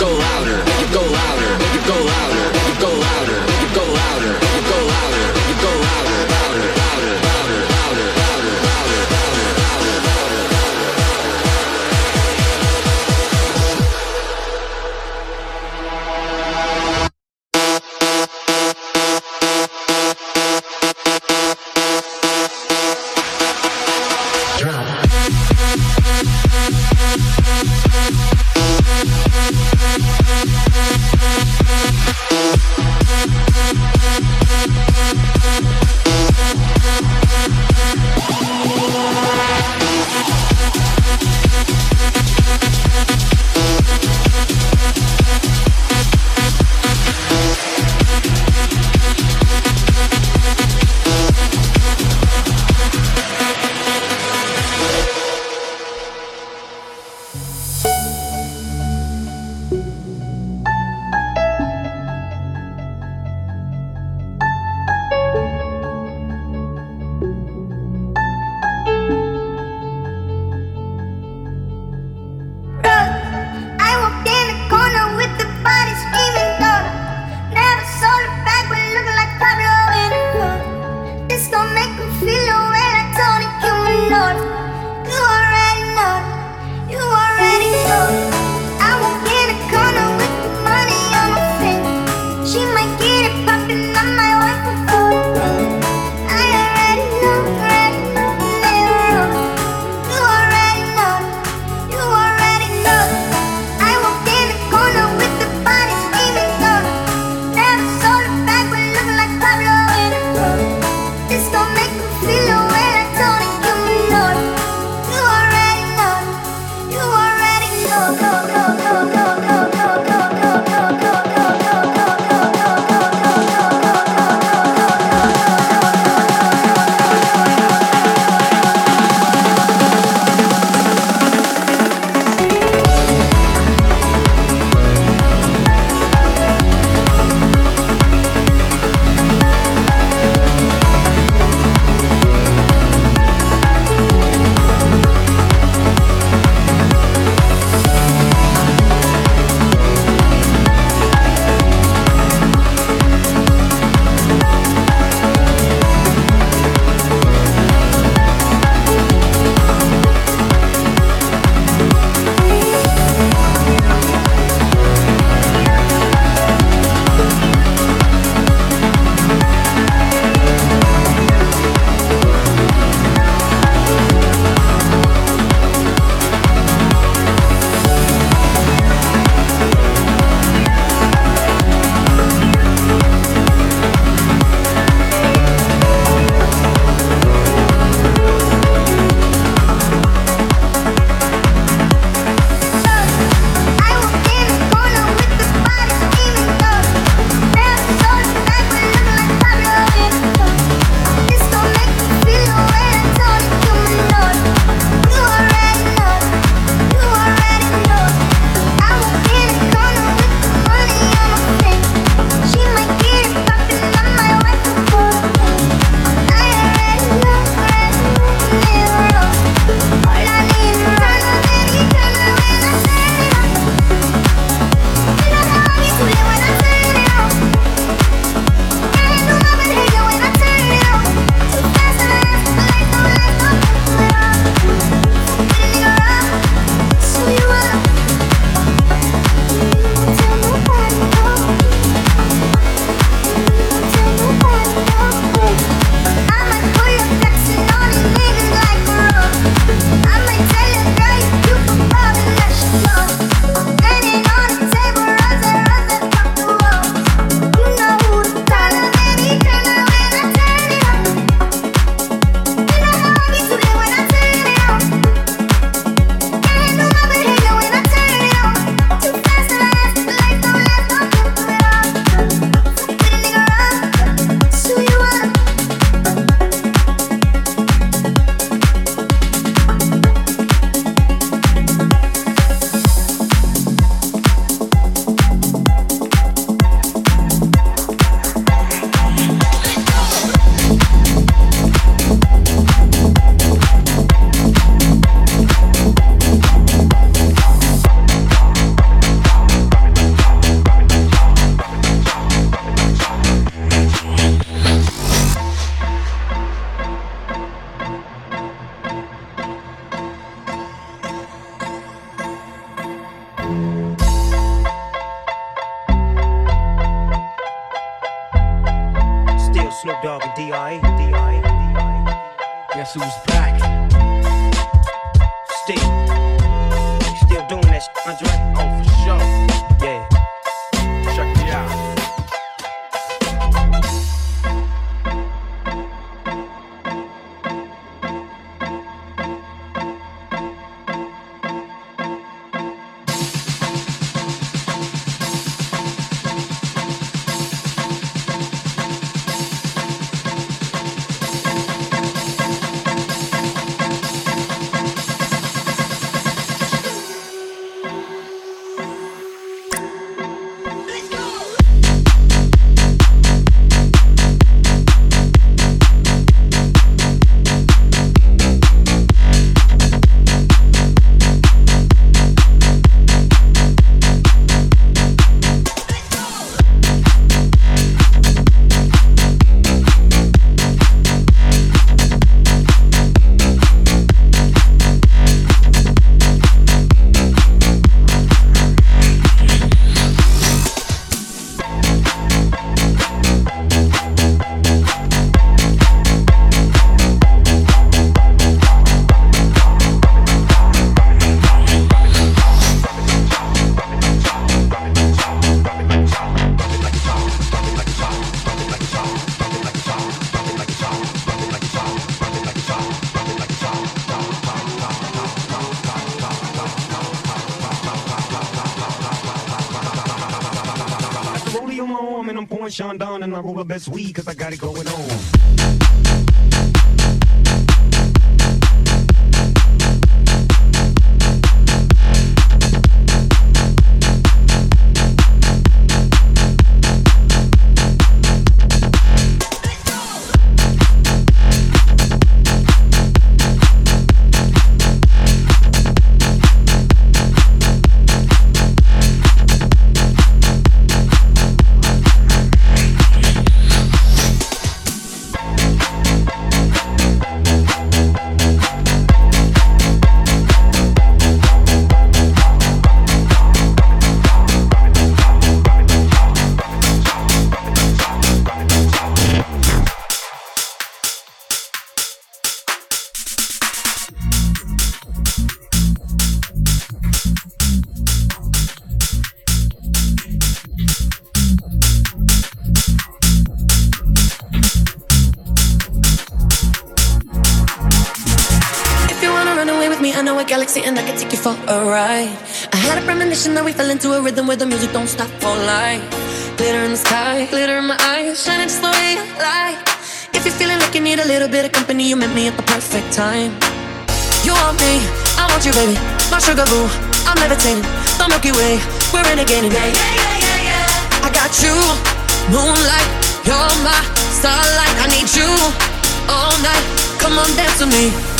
go out. Best weed cause I got it going rhythm where the music don't stop for life. Glitter in the sky, glitter in my eyes, shining just the way like. If you're feeling like you need a little bit of company, you met me at the perfect time. You want me, I want you, baby. My sugar boo, I'm levitating. The Milky Way, we're renegading. Yeah, yeah, yeah, yeah, yeah. I got you, moonlight, you're my starlight. I need you all night. Come on, dance with me.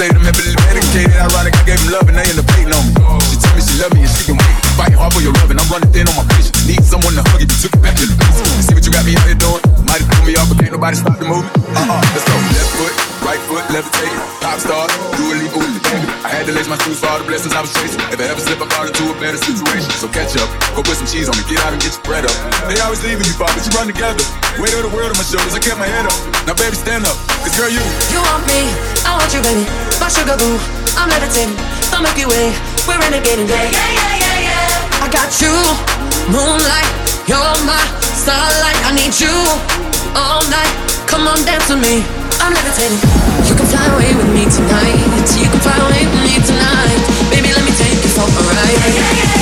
I'm still levitating, I'm heavily medicated. Ironic, I gave him love and they end up hating on me. She told me she love me and she can wait. Fighting hard for your love and I'm running thin on my patience. Need someone to hug if you took it back to the basics. See what you got me out here doing? Might have threw me off, but can't nobody stop the movement. Uh-uh, let's go. Left foot, right foot, levitating. Pop star, my shoes for all the blessings I was chasing. If I ever slip, I fall into a better situation. So catch up, go put some cheese on me, get out and get your bread up. They always leaving you, Bob, but you run together. Weight of the world on my shoulders, I kept my head up. Now, baby, stand up, cause girl, you. You want me, I want you, baby. My sugar boo, I'm levitating. The Milky Way, we're renegading. Yeah, yeah, yeah, yeah, yeah. I got you, moonlight, you're my starlight. I need you all night. Come on, dance with me. I'm levitating. You can fly away with me tonight. You can fly away with me tonight. Baby, let me take you for a ride.